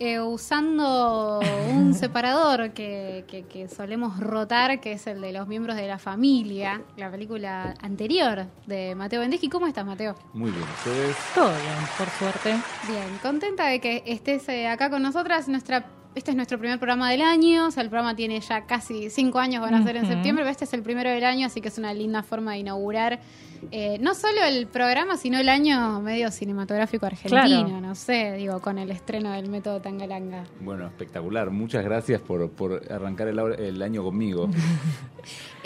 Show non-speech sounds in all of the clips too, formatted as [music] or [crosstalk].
eh, usando un [laughs] separador que, que, solemos rotar, que es el de los miembros de la familia, la película anterior de Mateo Bendeschi. ¿Cómo estás, Mateo? Muy bien, ¿ustedes? Todo bien, por suerte. Bien, contenta de que estés eh, acá con nosotras. Nuestra este es nuestro primer programa del año, o sea, el programa tiene ya casi cinco años, van a ser en septiembre, pero este es el primero del año, así que es una linda forma de inaugurar eh, no solo el programa, sino el año medio cinematográfico argentino, no sé, digo, con el estreno del método Tangalanga. Bueno, espectacular, muchas gracias por, arrancar el, año conmigo. [laughs]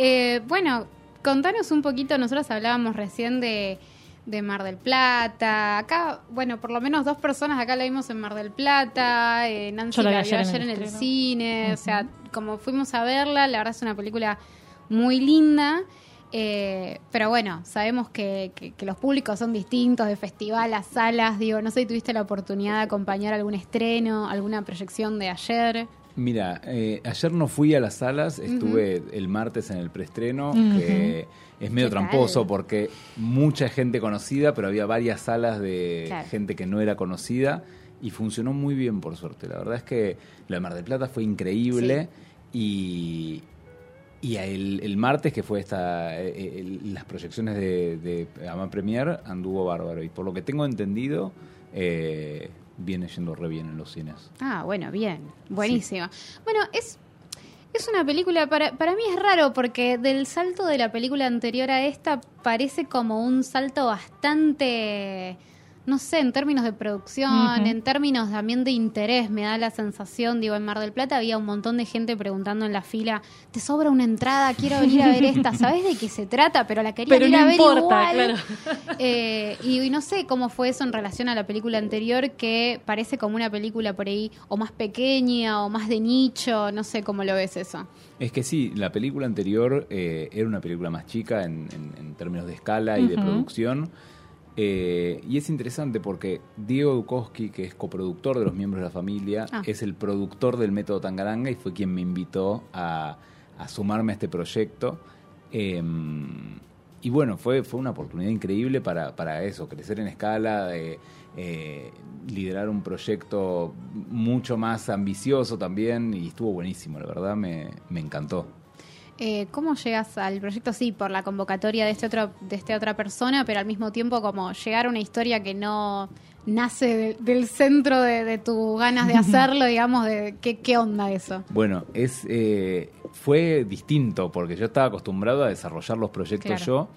Eh, bueno, contanos un poquito, nosotros hablábamos recién de de Mar del Plata. Acá, bueno, por lo menos dos personas acá la vimos en Mar del Plata. Eh, Nancy la, vio ayer en el, cine. O sea, como fuimos a verla, la verdad es una película muy linda. Eh, pero bueno, sabemos que, que, los públicos son distintos, de festival a salas. Digo, no sé si tuviste la oportunidad de acompañar algún estreno, alguna proyección de ayer. Mira, eh, ayer no fui a las salas, estuve el martes en el preestreno, que es medio tramposo porque mucha gente conocida, pero había varias salas de gente que no era conocida y funcionó muy bien por suerte. La verdad es que la Mar del Plata fue increíble y, y el, martes, que fue esta eh, eh, las proyecciones de, de Ama Premier, anduvo bárbaro. Y por lo que tengo entendido, eh, viene yendo re bien en los cines. Ah, bueno, bien. Buenísimo. Bueno, es, es una película, para, para mí es raro porque del salto de la película anterior a esta parece como un salto bastante no sé, en términos de producción, en términos también de interés, me da la sensación, digo, en Mar del Plata había un montón de gente preguntando en la fila, ¿te sobra una entrada? Quiero venir a ver esta, [laughs] ¿sabes de qué se trata? Pero la quería ir a ver importa, Claro. [laughs] Eh, y, no sé cómo fue eso en relación a la película anterior, que parece como una película por ahí, o más pequeña, o más de nicho, no sé cómo lo ves eso. Es que sí, la película anterior eh, era una película más chica en, términos de escala y de producción. Eh, y es interesante porque Diego Dukowski, que es coproductor de los miembros de la familia, ah. es el productor del método Tangaranga y fue quien me invitó a, sumarme a este proyecto. Em, y bueno, fue, fue una oportunidad increíble para, para eso, crecer en escala, eh, liderar un proyecto mucho más ambicioso también y estuvo buenísimo, la verdad me, me encantó. Eh, ¿Cómo llegas al proyecto? Sí, por la convocatoria de este otro, de esta otra persona, pero al mismo tiempo como llegar a una historia que no nace del centro de, tus ganas de [laughs] hacerlo, digamos, de qué, qué onda eso. Bueno, es eh, fue distinto porque yo estaba acostumbrado a desarrollar los proyectos yo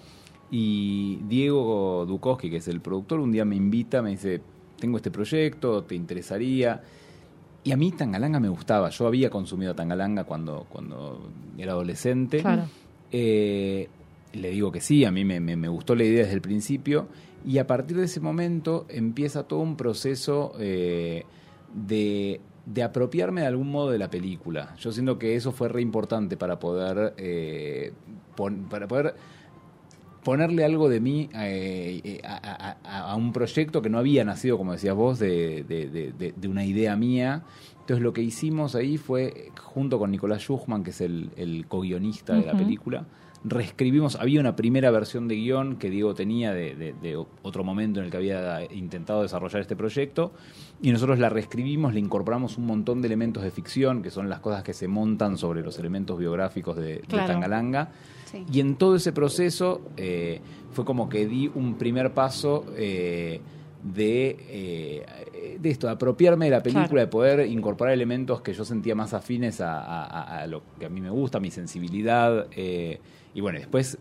y Diego Dukowski, que es el productor, un día me invita, me dice, tengo este proyecto, ¿te interesaría? Y a mí Tangalanga me gustaba. Yo había consumido Tangalanga cuando, cuando era adolescente. Eh, le digo que sí, a mí me, me, gustó la idea desde el principio. Y a partir de ese momento empieza todo un proceso eh, de, de, apropiarme de algún modo de la película. Yo siento que eso fue re importante para poder, eh, para poder ponerle algo de mí eh, eh, a, un proyecto que no había nacido, como decías vos, de, de, una idea mía. Entonces lo que hicimos ahí fue, junto con Nicolás Schuchman, que es el, el co-guionista de la película, reescribimos, había una primera versión de guion que Diego tenía de, otro momento en el que había intentado desarrollar este proyecto, y nosotros la reescribimos, le incorporamos un montón de elementos de ficción, que son las cosas que se montan sobre los elementos biográficos de, Tangalanga y en todo ese proceso eh, fue como que di un primer paso eh, de, eh, de esto, de apropiarme de la película, de poder incorporar elementos que yo sentía más afines a, lo que a mí me gusta, mi sensibilidad. y bueno, después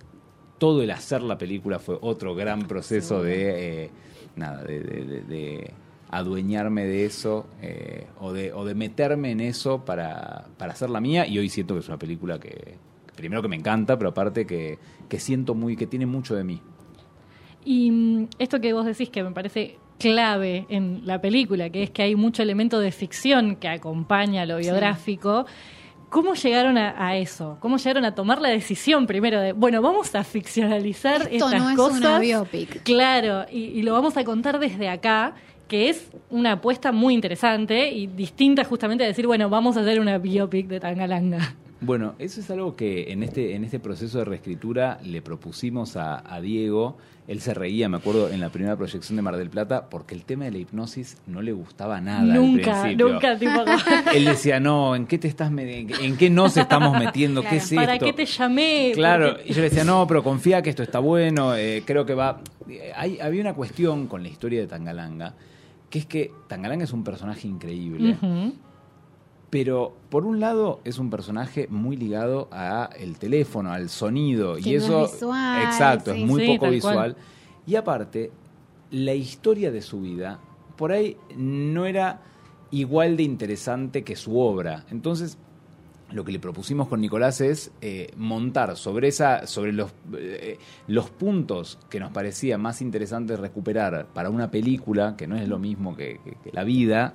todo el hacer la película fue otro gran proceso de, nada, de, adueñarme de eso o, de, o de meterme en eso para, para hacer la mía y hoy siento que es una película que, primero que me encanta, pero aparte que, siento muy, que tiene mucho de mí. Y mm, esto que vos decís que me parece clave en la película, que es que hay mucho elemento de ficción que acompaña lo biográfico. ¿Cómo llegaron a, eso? ¿Cómo llegaron a tomar la decisión primero de, bueno, vamos a ficcionalizar Esto estas no es cosas? Una biopic. Claro, y, y, lo vamos a contar desde acá, que es una apuesta muy interesante y distinta justamente a decir, bueno, vamos a hacer una biopic de Tangalanga. Bueno, eso es algo que en este, en este proceso de reescritura le propusimos a, Diego. Él se reía, me acuerdo, en la primera proyección de Mar del Plata, porque el tema de la hipnosis no le gustaba nada. Nunca, al nunca. Tipo... [laughs] Él decía, no, ¿en qué te estás en qué nos estamos metiendo? ¿Qué es ¿Para qué te llamé? Claro, y yo le decía, no, pero confía que esto está bueno, eh, creo que va... Hay, había una cuestión con la historia de Tangalanga, que es que Tangalanga es un personaje increíble. Pero por un lado es un personaje muy ligado a el teléfono, al sonido y eso exacto, es muy poco visual. Y aparte, la historia de su vida por ahí no era igual de interesante que su obra. Entonces, lo que le propusimos con Nicolás es eh, montar sobre esa, sobre los, eh, los puntos que nos parecía más interesantes recuperar para una película, que no es lo mismo que, la vida,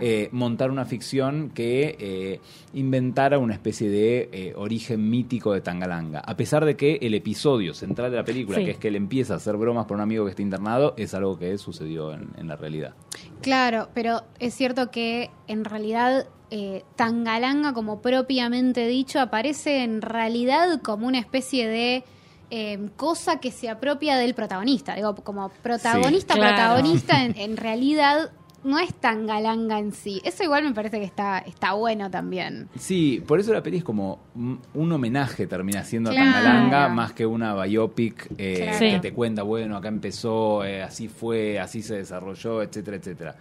eh, montar una ficción que inventara una especie de origen mítico de Tangalanga. A pesar de que el episodio central de la película, que es que él empieza a hacer bromas por un amigo que está internado, es algo que sucedió en la realidad. Claro, pero es cierto que en realidad eh, Tangalanga, como propiamente dicho, aparece en realidad como una especie de eh, cosa que se apropia del protagonista. Digo, como protagonista, protagonista, en, [laughs] realidad no es tan galanga en sí. Eso igual me parece que está, está bueno también. Sí, por eso la peli es como un homenaje, termina siendo a Tangalanga, más que una biopic eh, que te cuenta, bueno, acá empezó, eh, así fue, así se desarrolló, etcétera, etcétera.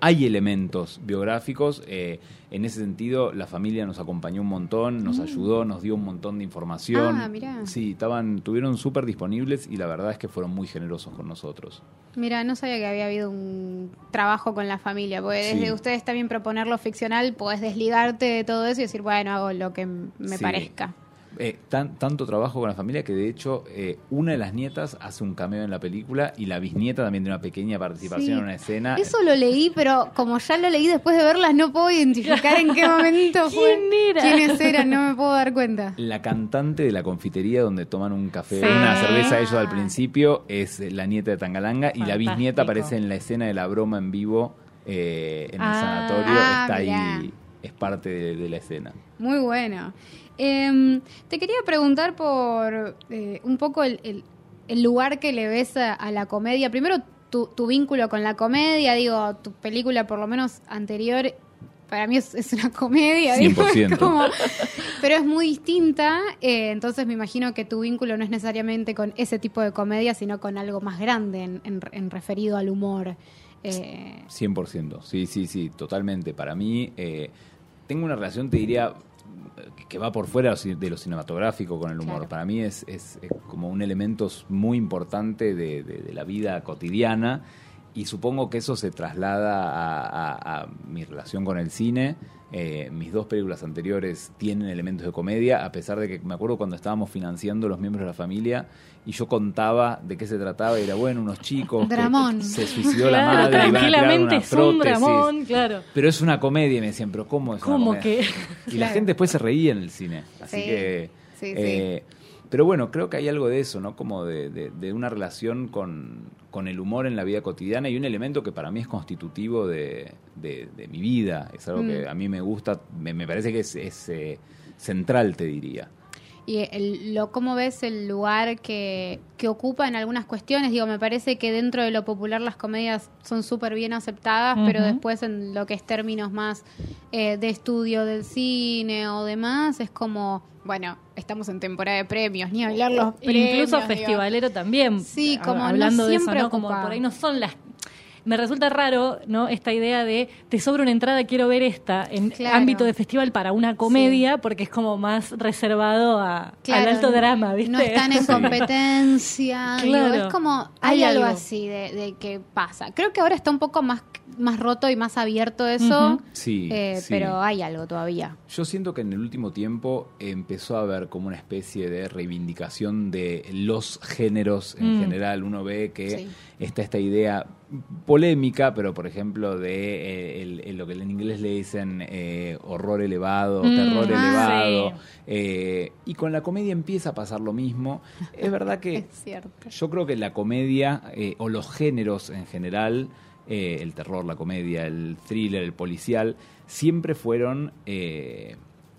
Hay elementos biográficos. Eh, en ese sentido, la familia nos acompañó un montón, nos mm. ayudó, nos dio un montón de información. Ah, mirá. Sí, estaban, tuvieron súper disponibles y la verdad es que fueron muy generosos con nosotros. Mira, no sabía que había habido un trabajo con la familia, porque desde ustedes también proponer lo ficcional, podés desligarte de todo eso y decir, bueno, hago lo que me parezca. Eh, tanto trabajo con la familia que de hecho eh, una de las nietas hace un cameo en la película y la bisnieta también tiene una pequeña participación en una escena. Eso lo leí, pero como ya lo leí después de verlas, no puedo identificar en qué [laughs] momento fue. ¿Quién era? ¿Quiénes eran? No me puedo dar cuenta. La cantante de la confitería donde toman un café, una cerveza ellos al principio, es la nieta de Tangalanga y la bisnieta aparece en la escena de la broma en vivo eh, en el ah, sanatorio. está ahí, es parte de la escena. Muy bueno. Em, te quería preguntar por eh, un poco el, lugar que le ves a, la comedia. Primero, tu, vínculo con la comedia, digo, tu película por lo menos anterior, para mí es, una comedia. 100%. [laughs] pero es muy distinta, eh, entonces me imagino que tu vínculo no es necesariamente con ese tipo de comedia, sino con algo más grande en, referido al humor. Eh. 100%, sí, sí, sí, totalmente. Para mí, eh, tengo una relación, te diría, que va por fuera de lo cinematográfico con el humor. Para mí es, es, como un elemento muy importante de, la vida cotidiana y supongo que eso se traslada a mi relación con el cine. Eh, mis dos películas anteriores tienen elementos de comedia, a pesar de que me acuerdo cuando estábamos financiando los miembros de la familia y yo contaba de qué se trataba y era bueno, unos chicos que se suicidó la madre tranquilamente es un dramón, claro. Pero es una comedia, y me decían, pero ¿cómo es ¿Cómo que? Y la gente después se reía en el cine, así que... Eh, pero bueno, creo que hay algo de eso, ¿no? Como de, una relación con, el humor en la vida cotidiana y un elemento que para mí es constitutivo de, mi vida. Es algo que mm. a mí me gusta, me, parece que es, eh, central, te diría. Y el, lo, ¿cómo ves el lugar que, que, ocupa en algunas cuestiones? Digo, me parece que dentro de lo popular las comedias son súper bien aceptadas, pero después en lo que es términos más eh, de estudio del cine o demás, es como bueno, estamos en temporada de premios, ni hablar los premios. Incluso festivalero también. Sí, como hablando de eso, ¿no? Como por ahí no son las me resulta raro, ¿no? Esta idea de te sobra una entrada, quiero ver esta en ámbito de festival para una comedia, porque es como más reservado a, al alto drama, ¿viste? No están en [laughs] competencia. es como hay, algo, así de, de, que pasa. Creo que ahora está un poco más más roto y más abierto eso. Eh, sí, Pero hay algo todavía. Yo siento que en el último tiempo empezó a haber como una especie de reivindicación de los géneros en mm. general. Uno ve que está esta idea polémica, pero por ejemplo de eh, lo que en inglés le dicen eh, horror elevado, mm, terror ah, elevado. y con la comedia empieza a pasar lo mismo. Es verdad que [laughs] yo creo que la comedia o los géneros en general eh, el terror, la comedia, el thriller, el policial, siempre fueron eh,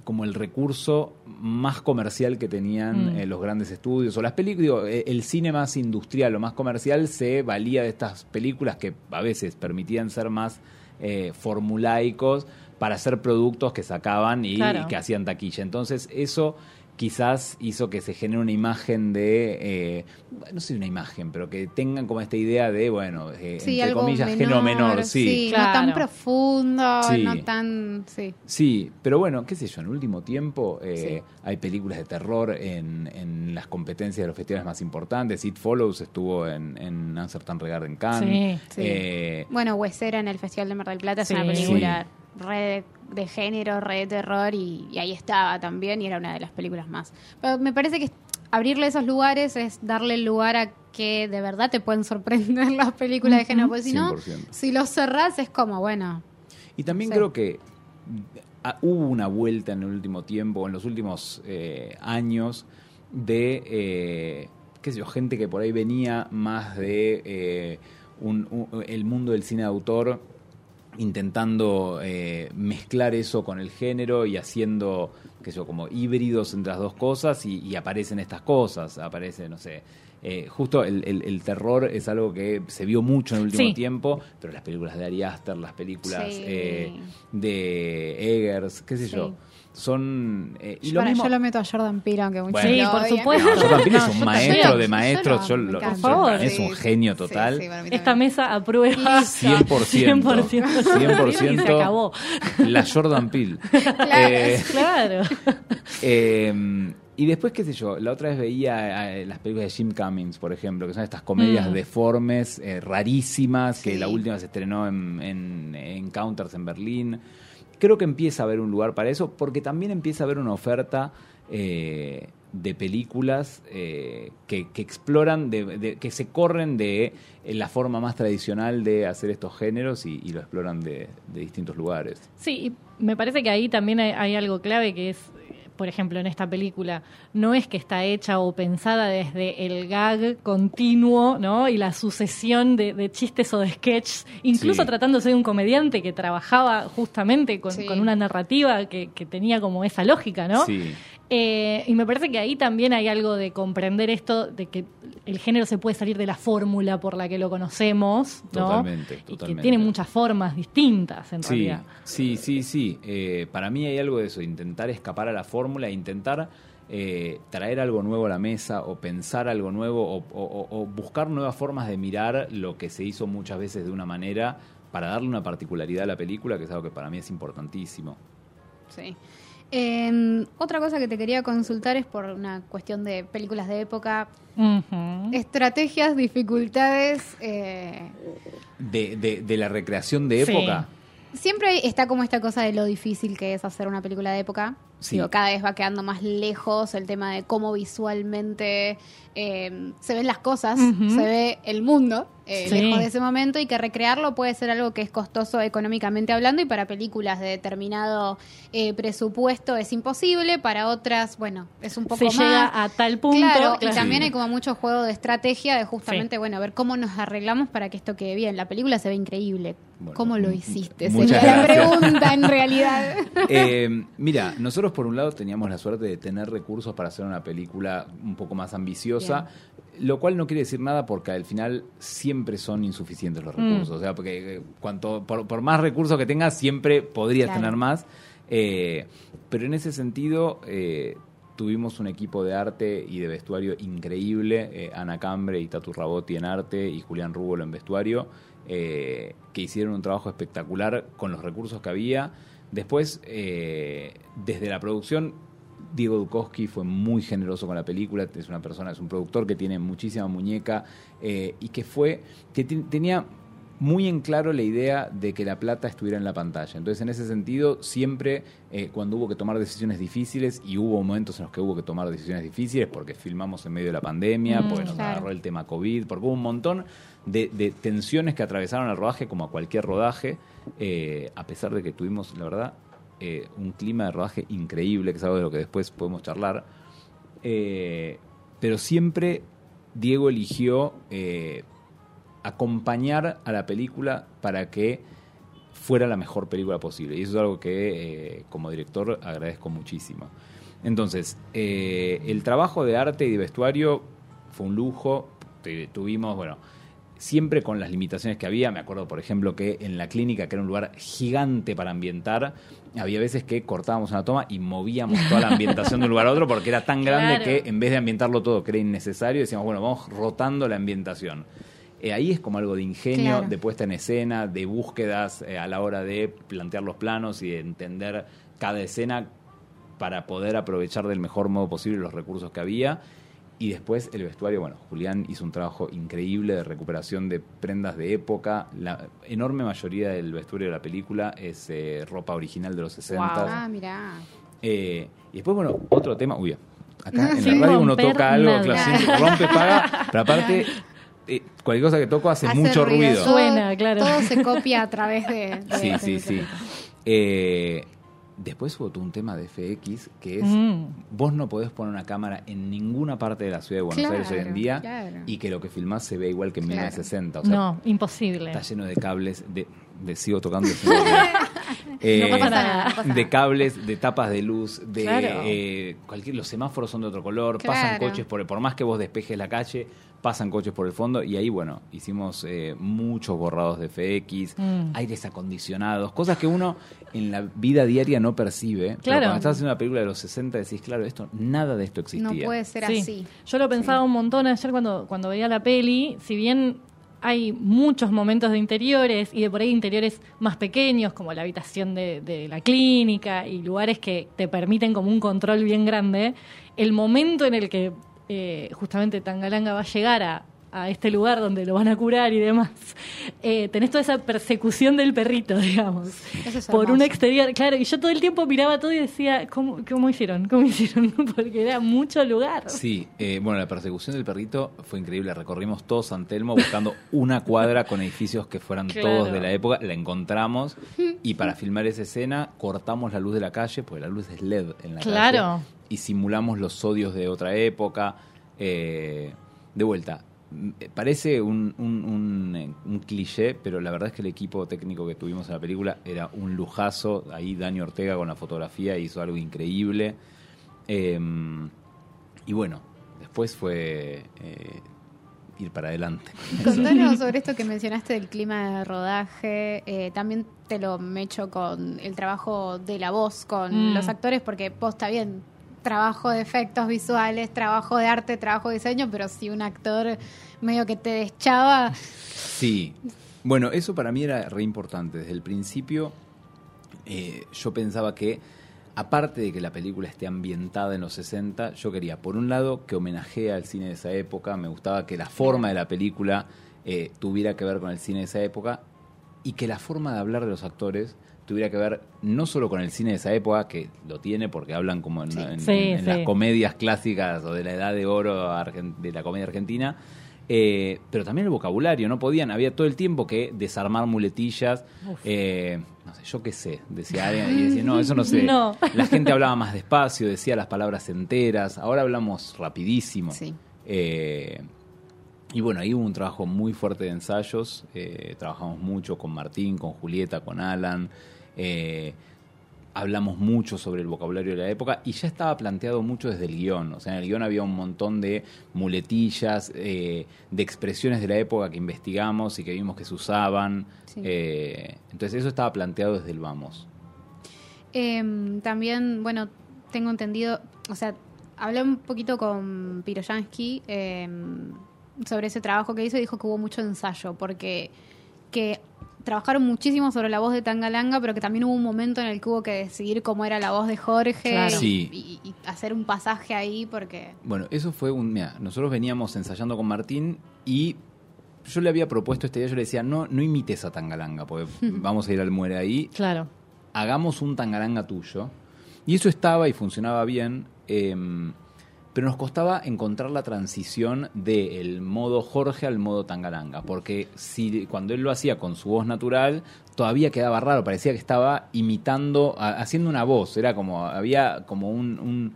como el recurso más comercial que tenían Mm. eh, los grandes estudios o las películas, eh, el cine más industrial o más comercial se valía de estas películas que a veces permitían ser más eh, formulaicos para hacer productos que sacaban y, Claro. y que hacían taquilla. Entonces eso quizás hizo que se genere una imagen de, eh, no sé una imagen, pero que tengan como esta idea de, bueno, eh, Sí, entre comillas, menor, género menor, sí. no tan profundo, Sí. no tan... Sí. Sí, pero bueno, qué sé yo, en el último tiempo eh, hay películas de terror en, en las competencias de los festivales más importantes. It Follows estuvo en, en Amsterdam Regard en Cannes. Sí, sí. Eh, Bueno, Huesera en el Festival de Mar del Plata es una película re de, género, re de terror y, y ahí estaba también y era una de las películas más. Pero me parece que abrirle esos lugares es darle el lugar a que de verdad te pueden sorprender [laughs] las películas de género, porque si no, 100%. si los cerrás es como, bueno, Y también creo que ah, hubo una vuelta en el último tiempo, en los últimos eh, años, de, eh, qué sé yo, gente que por ahí venía más de eh, un- un- el mundo del cine de autor, intentando eh, mezclar eso con el género y haciendo, qué sé yo, como híbridos entre las dos cosas y, y aparecen estas cosas, aparece, no sé. eh, justo el, el- el terror es algo que se vio mucho en el último Sí. tiempo, pero las películas de Ari Aster, las películas Sí. eh, de Eggers, qué sé Sí. yo, son... eh, y yo, lo para- mismo, yo lo meto a Jordan Peele, aunque muchos Bueno. Sí, por supuesto. No, Jordan [laughs] Peele es No, un yo maestro de maestros, yo, Yo lo- favor. es un Sí, genio sí, total. sí, mí Esta mesa aprueba. 100%. 100%. Y se acabó. La Jordan Peele. Claro. Eh, Claro. eh, y después, qué sé yo, la otra vez veía eh, las películas de Jim Cummings, por ejemplo, que son estas comedias Mm. deformes, eh, rarísimas, que Sí. la última se estrenó en, en Encounters en Berlín. Creo que empieza a haber un lugar para eso, porque también empieza a haber una oferta eh, de películas eh, que, exploran, de, de- que se corren de eh, la forma más tradicional de hacer estos géneros y, lo exploran de, distintos lugares. Sí, y me parece que ahí también hay algo clave que es, por ejemplo, en esta película, no es que está hecha o pensada desde el gag continuo, ¿no? Y la sucesión de, de chistes o de sketches, incluso Sí. tratándose de un comediante que trabajaba justamente con, Sí. con una narrativa que, que tenía como esa lógica, ¿no? Sí. Eh, y me parece que ahí también hay algo de comprender esto, de que el género se puede salir de la fórmula por la que lo conocemos, ¿no? Totalmente, Y que totalmente. tiene muchas formas distintas, en Sí, realidad. sí, sí, sí. Eh, para mí hay algo de eso, intentar escapar a la fórmula, e intentar eh, traer algo nuevo a la mesa o pensar algo nuevo o, o- o buscar nuevas formas de mirar lo que se hizo muchas veces de una manera para darle una particularidad a la película, que es algo que para mí es importantísimo. Sí. Eh, otra cosa que te quería consultar es por una cuestión de películas de época, estrategias, dificultades. eh, De, de- de la recreación de Sí. época. siempre está como esta cosa de lo difícil que es hacer una película de época. Sí. Digo, cada vez va quedando más lejos el tema de cómo visualmente eh, se ven las cosas, se ve el mundo eh, Sí. lejos de ese momento y que recrearlo puede ser algo que es costoso económicamente hablando y para películas de determinado eh, presupuesto es imposible, para otras, bueno, es un poco se más... llega a tal punto. Claro, y claro. también Sí. hay como mucho juego de estrategia de justamente, bueno, a ver cómo nos arreglamos para que esto quede bien. La película se ve increíble. Bueno, ¿Cómo lo hiciste? Sería la pregunta en realidad. [laughs] Eh, mira, nosotros por un lado teníamos la suerte de tener recursos para hacer una película un poco más ambiciosa, lo cual no quiere decir nada porque al final siempre son insuficientes los Mm. recursos. O sea, porque eh, cuanto por, por más recursos que tengas, siempre podrías Claro. tener más. Eh, pero en ese sentido, eh, tuvimos un equipo de arte y de vestuario increíble, eh, Ana Cambre y Tatu Rabotti en arte y Julián Rubolo en vestuario, eh, que hicieron un trabajo espectacular con los recursos que había. Después, eh, desde la producción, Diego Dukowski fue muy generoso con la película, es una persona, es un productor que tiene muchísima muñeca eh, y que fue, que te- tenía muy en claro la idea de que la plata estuviera en la pantalla. Entonces, en ese sentido, siempre eh, cuando hubo que tomar decisiones difíciles, y hubo momentos en los que hubo que tomar decisiones difíciles, porque filmamos en medio de la pandemia, Mm, porque nos claro. agarró el tema COVID, porque hubo un montón de, de tensiones que atravesaron el rodaje, como a cualquier rodaje, eh, a pesar de que tuvimos, la verdad, eh, un clima de rodaje increíble, que es algo de lo que después podemos charlar. Pero siempre Diego eligió acompañar a la película para que fuera la mejor película posible. Y eso es algo que eh, como director agradezco muchísimo. Entonces, eh, el trabajo de arte y de vestuario fue un lujo. Tuvimos, bueno, siempre con las limitaciones que había. Me acuerdo, por ejemplo, que en la clínica, que era un lugar gigante para ambientar, había veces que cortábamos una toma y movíamos toda la [laughs] ambientación de un lugar a otro porque era tan grande que en vez de ambientarlo todo, que era innecesario, decíamos, bueno, vamos rotando la ambientación. Eh, ahí es como algo de ingenio, de puesta en escena, de búsquedas eh, a la hora de plantear los planos y de entender cada escena para poder aprovechar del mejor modo posible los recursos que había. Y después el vestuario, bueno, Julián hizo un trabajo increíble de recuperación de prendas de época. La enorme mayoría del vestuario de la película es eh, ropa original de los 60. Ah, mirá. y después, bueno, otro tema. Uy, acá [laughs] en la radio uno toca algo, claro, rompe, paga, pero aparte eh, cualquier cosa que toco hace, mucho ruido. Suena, claro. Todo se copia a través de... [laughs] sí, sí, sí. Eh, después hubo un tema de FX que es, mm. vos no podés poner una cámara en ninguna parte de la ciudad de Buenos Aires hoy en día y que lo que filmás se ve igual que en 1960. no, imposible. Está lleno de cables, de, sigo tocando. [laughs] Eh, de cables, de tapas de luz, de eh, cualquier, los semáforos son de otro color, pasan coches por, por más que vos despejes la calle, pasan coches por el fondo y ahí, bueno, hicimos eh, muchos borrados de FX, mm. aires acondicionados, cosas que uno en la vida diaria no percibe. Claro. Pero cuando estás haciendo una película de los 60 decís, claro, esto nada de esto existía. No puede ser así. Yo lo pensaba un montón ayer cuando, cuando veía la peli, si bien hay muchos momentos de interiores y de por ahí interiores más pequeños, como la habitación de, de, la clínica y lugares que te permiten como un control bien grande, el momento en el que eh, justamente Tangalanga va a llegar a, este lugar donde lo van a curar y demás, eh, tenés toda esa persecución del perrito, digamos, por un exterior. Claro, y yo todo el tiempo miraba todo y decía, ¿cómo, cómo hicieron? ¿Cómo [laughs] hicieron? Porque era mucho lugar. Sí, eh, bueno, la persecución del perrito fue increíble. Recorrimos todo San Telmo buscando una cuadra con edificios que fueran [laughs] todos de la época. La encontramos [laughs] y para filmar esa escena cortamos la luz de la calle, porque la luz es LED en la calle. Claro y simulamos los odios de otra época. Eh, de vuelta, parece un, un, cliché, pero la verdad es que el equipo técnico que tuvimos en la película era un lujazo. Ahí Dani Ortega con la fotografía hizo algo increíble. Em, y bueno, después fue eh, ir para adelante. [laughs] Contanos sobre esto que mencionaste del clima de rodaje. Eh, también te lo mecho con el trabajo de la voz, con mm. los actores, porque vos está bien, trabajo de efectos visuales, trabajo de arte, trabajo de diseño, pero si un actor medio que te deschaba. Sí. Bueno, eso para mí era re importante. Desde el principio eh, yo pensaba que, aparte de que la película esté ambientada en los 60, yo quería, por un lado, que homenajee al cine de esa época, me gustaba que la forma de la película eh, tuviera que ver con el cine de esa época y que la forma de hablar de los actores tuviera que ver no solo con el cine de esa época, que lo tiene porque hablan como en, las comedias clásicas o de la edad de oro de la comedia argentina, eh, pero también el vocabulario, no podían, había todo el tiempo que desarmar muletillas, eh, no sé, yo qué sé, decía alguien y decía, no, eso no sé. [laughs] La gente hablaba más despacio, decía las palabras enteras, ahora hablamos rapidísimo. Eh, y bueno, ahí hubo un trabajo muy fuerte de ensayos, trabajamos mucho con Martín, con Julieta, con Alan. Eh, hablamos mucho sobre el vocabulario de la época y ya estaba planteado mucho desde el guion. O sea, en el guion había un montón de muletillas, eh, de expresiones de la época que investigamos y que vimos que se usaban. Eh, entonces eso estaba planteado desde el vamos. Em, también, bueno, tengo entendido, o sea, hablé un poquito con Piroyansky em, sobre ese trabajo que hizo y dijo que hubo mucho ensayo, porque que trabajaron muchísimo sobre la voz de Tangalanga, pero que también hubo un momento en el que hubo que decidir cómo era la voz de Jorge y, hacer un pasaje ahí porque... Bueno, eso fue un... Mira, nosotros veníamos ensayando con Martín y yo le había propuesto este día, yo le decía, no, no imites a Tangalanga, porque [laughs] vamos a ir al muere ahí. Claro. Hagamos un Tangalanga tuyo. Y eso estaba y funcionaba bien. Eh, pero nos costaba encontrar la transición del modo Jorge al modo Tangalanga, porque si cuando él lo hacía con su voz natural, todavía quedaba raro, parecía que estaba imitando, haciendo una voz, era como, había como un,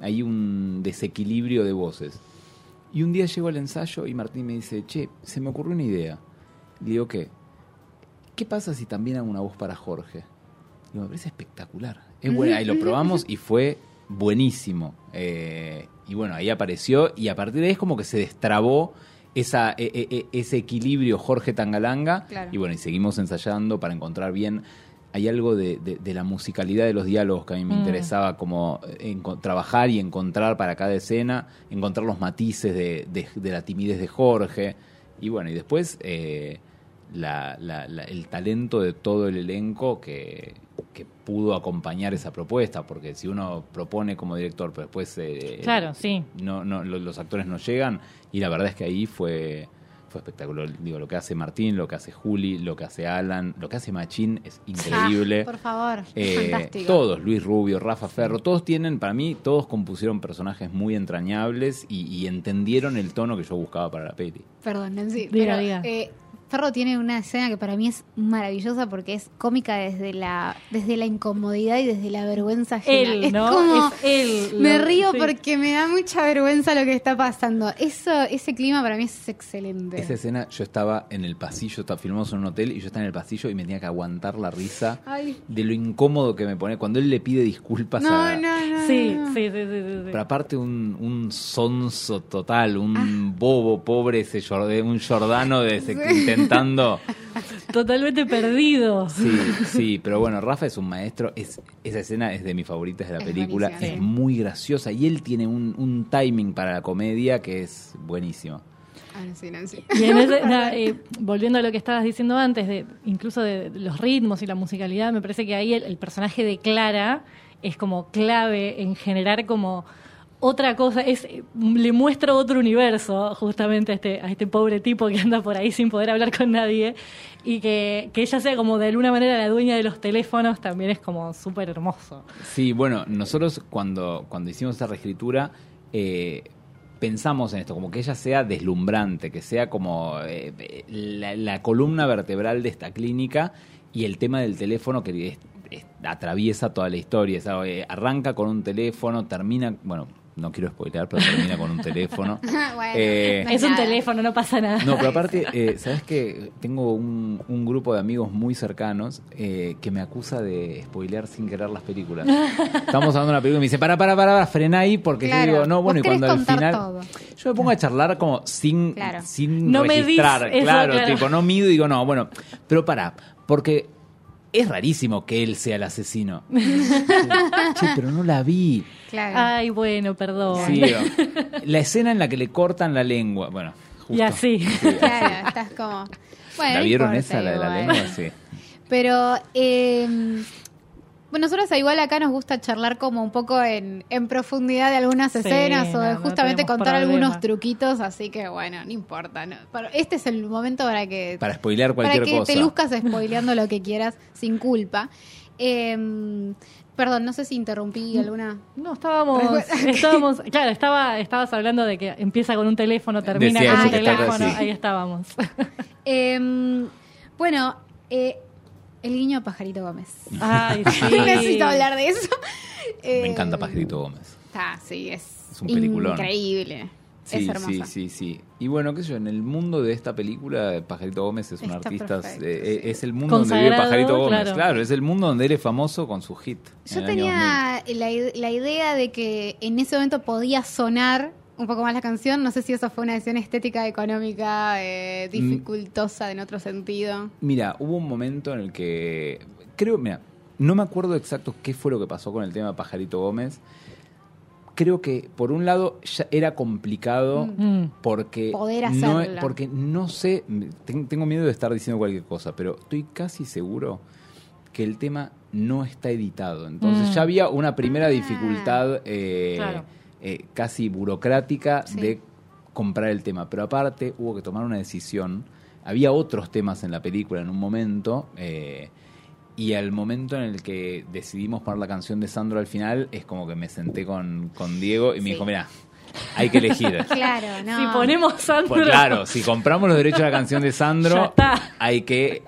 ahí un desequilibrio de voces. Y un día llegó al ensayo y Martín me dice, che, se me ocurrió una idea. Le digo, ¿qué? ¿qué pasa si también hago una voz para Jorge? Y me parece espectacular. Es buena, y lo probamos y fue buenísimo. Eh, y bueno, ahí apareció y a partir de ahí es como que se destrabó esa, e, e, e, ese equilibrio Jorge Tangalanga. Claro. Y bueno, y seguimos ensayando para encontrar bien. Hay algo de, de- de la musicalidad de los diálogos que a mí me Mm. interesaba como enco- trabajar y encontrar para cada escena, encontrar los matices de, de- de la timidez de Jorge. Y bueno, y después eh, la- la- la- el talento de todo el elenco que, que pudo acompañar esa propuesta, porque si uno propone como director, pero después eh, Claro, sí. no, no, lo- los actores no llegan, y la verdad es que ahí fue, fue espectacular. Digo, lo que hace Martín, lo que hace Juli, lo que hace Alan, lo que hace Machín es increíble. Ah, por favor, Eh, fantástico. todos, Luis Rubio, Rafa Ferro, todos tienen, para mí, todos compusieron personajes muy entrañables y, y entendieron el tono que yo buscaba para la peli. Perdón, Nancy. Diga, pero, diga. eh, Ferro tiene una escena que para mí es maravillosa porque es cómica desde la desde la incomodidad y desde la vergüenza ajena. Él, es ¿no? como Es él. me lo- río sí. porque me da mucha vergüenza lo que está pasando. Eso ese clima para mí es excelente. Esa escena, yo estaba en el pasillo, está- filmamos en un hotel y yo estaba en el pasillo y me tenía que aguantar la risa Ay. de lo incómodo que me pone cuando él le pide disculpas No, a... no, no. Sí, no. sí, sí, sí. Pero aparte un, un sonso total, un Ah. bobo pobre, ese Jord- un Jordano de ese- [laughs] intentando... Totalmente perdido. Sí, sí, pero bueno, Rafa es un maestro, es, esa escena es de mis favoritas de la Es película, es sí. muy graciosa y él tiene un, un timing para la comedia que es buenísimo. Ah, sí, Nancy. Y en ese- [laughs] na- eh, volviendo a lo que estabas diciendo antes, de incluso de los ritmos y la musicalidad, me parece que ahí el, el personaje de Clara es como clave en generar como otra cosa, es le muestra otro universo justamente a este, a este pobre tipo que anda por ahí sin poder hablar con nadie y que, que ella sea como de alguna manera la dueña de los teléfonos también es como súper hermoso. Sí, bueno, nosotros cuando, cuando hicimos esta reescritura eh, pensamos en esto, como que ella sea deslumbrante, que sea como eh, la, la columna vertebral de esta clínica y el tema del teléfono que es- atraviesa toda la historia. eh, arranca con un teléfono, termina, bueno, no quiero spoilear, pero termina con un teléfono. [laughs] Bueno, Eh, no es un teléfono, no pasa nada. No, pero aparte, [laughs] eh, ¿sabes qué? Tengo un, un grupo de amigos muy cercanos eh, que me acusa de spoilear sin querer las películas. Estamos hablando de una película y me dice, para, para, para, para frená ahí, porque Claro, yo digo, no, bueno, y cuando al final... todo. Yo me pongo a charlar como sin, Claro. sin No me registrar, eso, claro, claro. tipo, no mido y digo, no, bueno, pero para, porque es rarísimo que él sea el asesino. [laughs] che, pero no la vi. Claro. Ay, bueno, perdón. Sí, la escena en la que le cortan la lengua, bueno, justo. Y así. Claro, estás como. Bueno, ¿La vieron importa esa, la de la lengua? Sí. Pero, eh, bueno, nosotros igual acá nos gusta charlar como un poco en, en profundidad de algunas Sí, escenas o de no, no justamente contar problema. algunos truquitos, así que bueno, no importa. no. Pero este es el momento para que, Para spoilear para cualquier que cosa. te luzcas spoileando lo que quieras sin culpa. Eh, perdón, no sé si interrumpí alguna... No, estábamos, [laughs] estábamos, claro, estaba, estabas hablando de que empieza con un teléfono, termina Decía con un teléfono, ahí estábamos. Eh, bueno, eh, el guiño a Pajarito Gómez. Ay, [laughs] sí. Necesito hablar de eso. Me Eh, encanta Pajarito Gómez. Está, sí, es, Es un peliculón. increíble. Sí, es hermosa. sí, sí, sí. Y bueno, qué sé yo, en el mundo de esta película, Pajarito Gómez es un Está artista, perfecto, eh, sí. es el mundo donde vive Pajarito Gómez. claro. Claro. es el mundo donde él es famoso con su hit. Yo en el año 2000. tenía la idea de que en ese momento podía sonar un poco más la canción. No sé si eso fue una decisión estética, económica, eh, Mm. dificultosa en otro sentido. Mira, hubo un momento en el que. Creo, mira, no me acuerdo exacto qué fue lo que pasó con el tema de Pajarito Gómez. Creo que, por un lado, ya era complicado Mm. porque. Poder no, porque no sé. ten- Tengo miedo de estar diciendo cualquier cosa, pero estoy casi seguro que el tema no está editado. Entonces Mm. ya había una primera Ah. dificultad eh, Claro. Eh, casi burocrática Sí. de comprar el tema. Pero aparte hubo que tomar una decisión. Había otros temas en la película en un momento. eh, y al momento en el que decidimos poner la canción de Sandro al final, es como que me senté con, con Diego y me Sí. dijo, mira, hay que elegir. [laughs] Claro, no. Si ponemos Sandro. Pues claro, si compramos los derechos de la canción de [laughs] Sandro, hay que,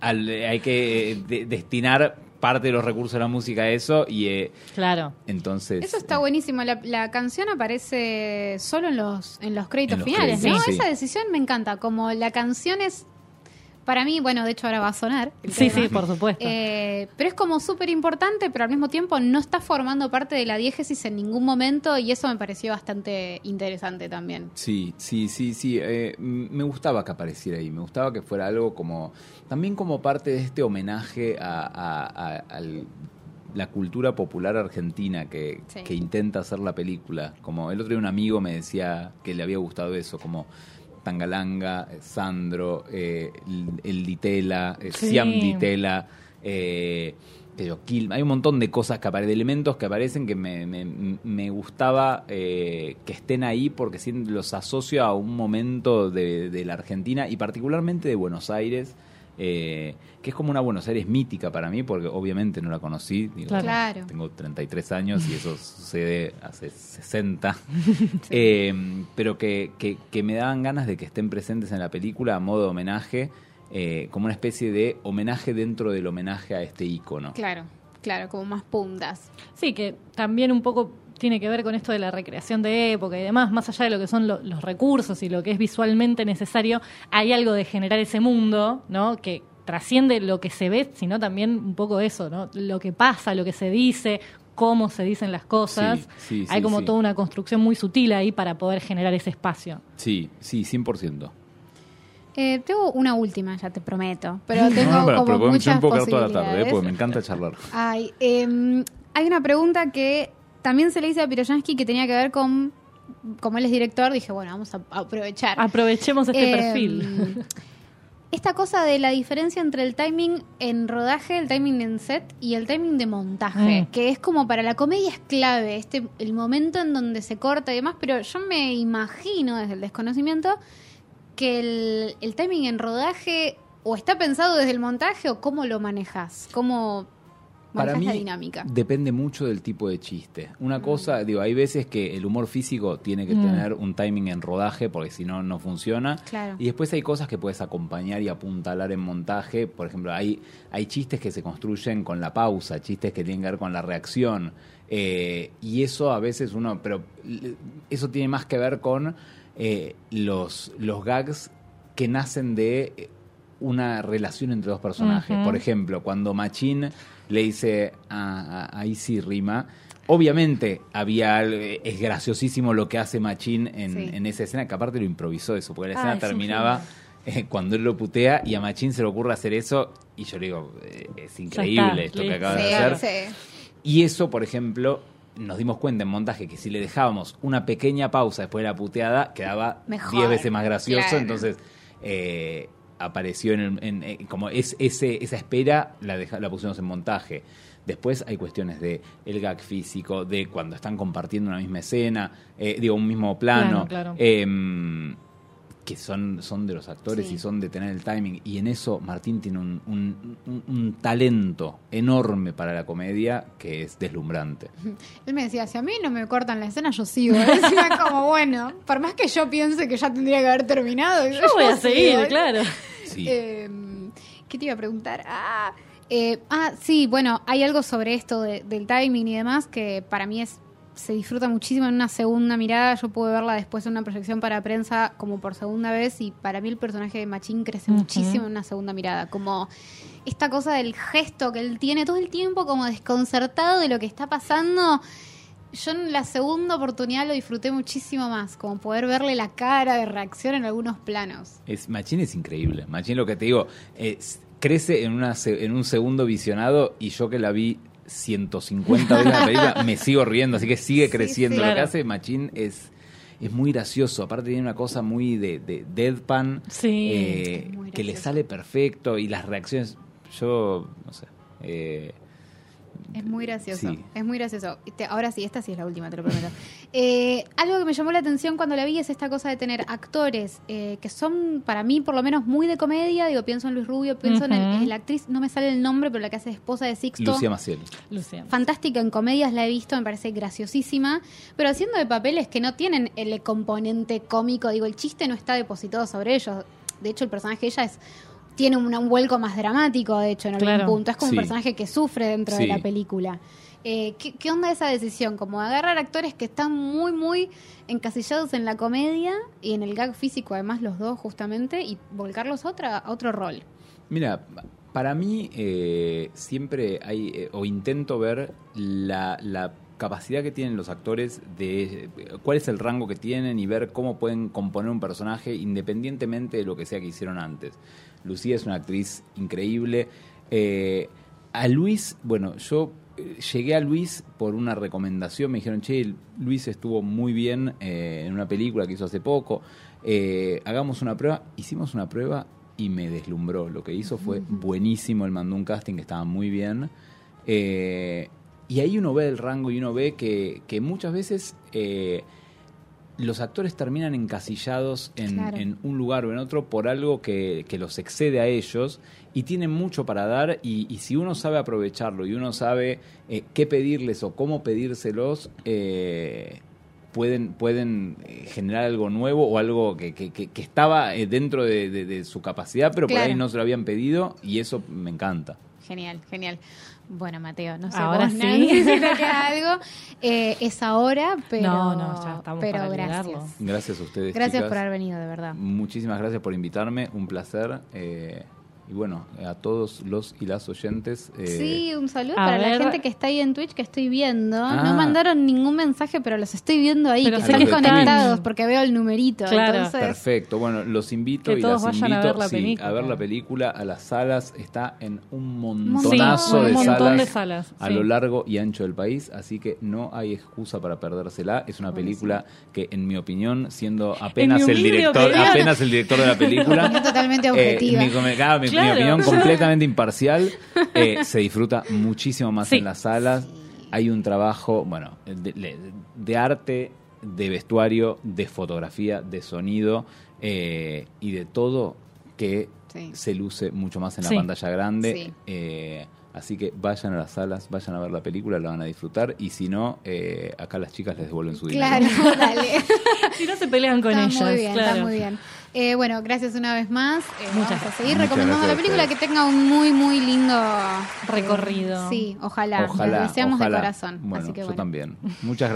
al- hay que eh, de- destinar parte de los recursos de la música eso y eh, Claro. entonces... Eso está buenísimo. La, la canción aparece solo en los, en los créditos En los finales, créditos, ¿no? sí. Esa decisión me encanta. Como la canción es para mí, bueno, de hecho ahora va a sonar. Sí, sí, por supuesto. Eh, pero es como súper importante, pero al mismo tiempo no está formando parte de la diégesis en ningún momento y eso me pareció bastante interesante también. Sí, sí, sí, sí. Eh, me gustaba que apareciera ahí, me gustaba que fuera algo como, también como parte de este homenaje a, la cultura popular argentina que, que, intenta hacer la película. Como el otro día un amigo me decía que le había gustado eso, como Tangalanga, eh, Sandro, eh, el Ditela, eh, Siam Ditela, eh, hay un montón de cosas que aparecen, de elementos que aparecen que me, me, gustaba que estén ahí porque los asocio a un momento de, de la Argentina y particularmente de Buenos Aires eh, que es como una Buenos Aires mítica para mí, porque obviamente no la conocí. claro. Tengo 33 años y eso sucede hace 60. [laughs] [laughs] Eh, pero que, que, me daban ganas de que estén presentes en la película a modo de homenaje, eh, como una especie de homenaje dentro del homenaje a este ícono. Claro, claro, como más puntas. Sí, que también un poco tiene que ver con esto de la recreación de época y demás, más allá de lo que son los recursos y lo que es visualmente necesario, hay algo de generar ese mundo, ¿no? Que trasciende lo que se ve, sino también un poco eso, ¿no? Lo que pasa, lo que se dice, cómo se dicen las cosas. hay como toda una construcción muy sutil ahí para poder generar ese espacio. Sí, sí, 100%. Eh, tengo una última, ya te prometo, pero [laughs] tengo como muchas posibilidades. la tarde, ¿eh? porque me encanta charlar. Ay, em, hay una pregunta que también se le hice a Piroyansky que tenía que ver con, como él es director, dije, bueno, vamos a aprovechar. Aprovechemos este em, perfil. [laughs] Esta cosa de la diferencia entre el timing en rodaje, el timing en set y el timing de montaje, mm. que es como para la comedia es clave, este el momento en donde se corta y demás, pero yo me imagino desde el desconocimiento que el, el timing en rodaje o está pensado desde el montaje o cómo lo manejas, cómo para mí dinámica? depende mucho del tipo de chiste. Una mm. cosa, digo, hay veces que el humor físico tiene que mm. tener un timing en rodaje porque si no, no funciona. Y después hay cosas que puedes acompañar y apuntalar en montaje. Por ejemplo, hay, hay chistes que se construyen con la pausa, chistes que tienen que ver con la reacción. Eh, y eso a veces uno, pero eso tiene más que ver con eh, los, los gags que nacen de una relación entre dos personajes. Por ejemplo, cuando Machín le dice a, a, Rima. Obviamente había es graciosísimo lo que hace Machín en, esa escena, que aparte lo improvisó eso, porque la escena terminaba [laughs] eh, cuando él lo putea y a Machín se le ocurre hacer eso y yo le digo, eh, es increíble esto que acaba de hacer. Y eso, por ejemplo, nos dimos cuenta en montaje que si le dejábamos una pequeña pausa después de la puteada, quedaba 10 veces más gracioso. Entonces, eh, apareció en, eh, como es ese esa espera la la pusimos en montaje. Después hay cuestiones de el gag físico de cuando están compartiendo una misma escena eh, digo un mismo plano. Em, que son, son de los actores y son de tener el timing. Y en eso Martín tiene un, un, talento enorme para la comedia que es deslumbrante. Él me decía, si a mí no me cortan la escena, yo sigo. [laughs] Es como, bueno, por más que yo piense que ya tendría que haber terminado. Yo, voy a seguir, claro. Em, ¿Qué te iba a preguntar? Ah, eh, ah, sí, bueno, hay algo sobre esto del timing y demás que para mí es se disfruta muchísimo en una segunda mirada. Yo pude verla después en una proyección para prensa como por segunda vez y para mí el personaje de Machín crece muchísimo en una segunda mirada. Como esta cosa del gesto que él tiene todo el tiempo como desconcertado de lo que está pasando. Yo en la segunda oportunidad lo disfruté muchísimo más, como poder verle la cara de reacción en algunos planos. Es, Machín es increíble. Machín, lo que te digo, es, crece en, una, en un segundo visionado y yo que la vi 150 veces la película, me sigo riendo, así que sigue creciendo. Lo que hace Machín es es muy gracioso. Aparte tiene una cosa muy de, de deadpan eh, que le sale perfecto y las reacciones. Yo, no sé. Eh, es muy gracioso. Es muy gracioso. ahora sí, esta sí es la última, te lo prometo. [laughs] Eh, algo que me llamó la atención cuando la vi es esta cosa de tener actores eh, que son, para mí, por lo menos muy de comedia. Digo, pienso en Luis Rubio, pienso en, la actriz, no me sale el nombre, pero la que hace esposa de Sixto. Lucía Maciel. Lucía. Fantástica en comedias, la he visto, me parece graciosísima. Pero haciendo de papeles que no tienen el componente cómico. Digo, el chiste no está depositado sobre ellos. De hecho, el personaje de ella es tiene un, vuelco más dramático, de hecho, en algún punto. Es como un personaje que sufre dentro de la película. Eh, ¿qué, onda esa decisión? Como agarrar actores que están muy, muy encasillados en la comedia y en el gag físico, además los dos justamente, y volcarlos a, otra, a otro rol. Mira, para mí eh, siempre hay, eh, o intento ver la, la capacidad que tienen los actores de cuál es el rango que tienen y ver cómo pueden componer un personaje independientemente de lo que sea que hicieron antes. Lucía es una actriz increíble. Eh, a Luis, bueno, yo eh, llegué a Luis por una recomendación, me dijeron, che, Luis estuvo muy bien eh, en una película que hizo hace poco, hagamos una prueba, hicimos una prueba y me deslumbró, lo que hizo fue buenísimo, él mandó un casting que estaba muy bien. y ahí uno ve el rango y uno ve que, que muchas veces los actores terminan encasillados en, un lugar o en otro por algo que, los excede a ellos y tienen mucho para dar y, si uno sabe aprovecharlo y uno sabe eh, qué pedirles o cómo pedírselos, eh, pueden, pueden eh, generar algo nuevo o algo que, que, estaba dentro de, su capacidad, pero por ahí no se lo habían pedido y eso me encanta. Genial, genial. Bueno, Mateo, no sé ahora sí. si te queda [laughs] algo. Eh, es ahora, pero, no, no, ya estamos pero gracias. Gracias a ustedes. Gracias por haber venido, de verdad. Muchísimas gracias por invitarme, un placer. Eh, y bueno, a todos los y las oyentes. Eh, sí, un saludo para la gente que está ahí en Twitch que estoy viendo. No ah. mandaron ningún mensaje, pero los estoy viendo ahí, que están conectados porque veo el numerito. Claro. Perfecto. Bueno, los invito y las invito a ver, la película. a ver la película, a las salas. Está en un montonazo de, salas a lo largo y ancho del país, así que no hay excusa para perdérsela. Es una película que, en mi opinión, siendo apenas el director, apenas el director de la película, [laughs] totalmente objetiva. Eh, mi opinión [laughs] completamente imparcial, eh, se disfruta muchísimo más en las salas. Hay un trabajo, bueno, de, arte, de vestuario, de fotografía, de sonido eh, y de todo que se luce mucho más en la pantalla grande. Eh, así que vayan a las salas, vayan a ver la película, la van a disfrutar. Y si no, acá las chicas les devuelven su dinero. Claro, [laughs] dale. si no se pelean con ellas. Muy bien, está muy bien. Eh, bueno, gracias una vez más. Eh, Muchas vamos a seguir recomendando la película que tenga un muy, muy lindo recorrido. sí, ojalá. Lo deseamos de corazón. Bueno, Así que yo también. Muchas gracias.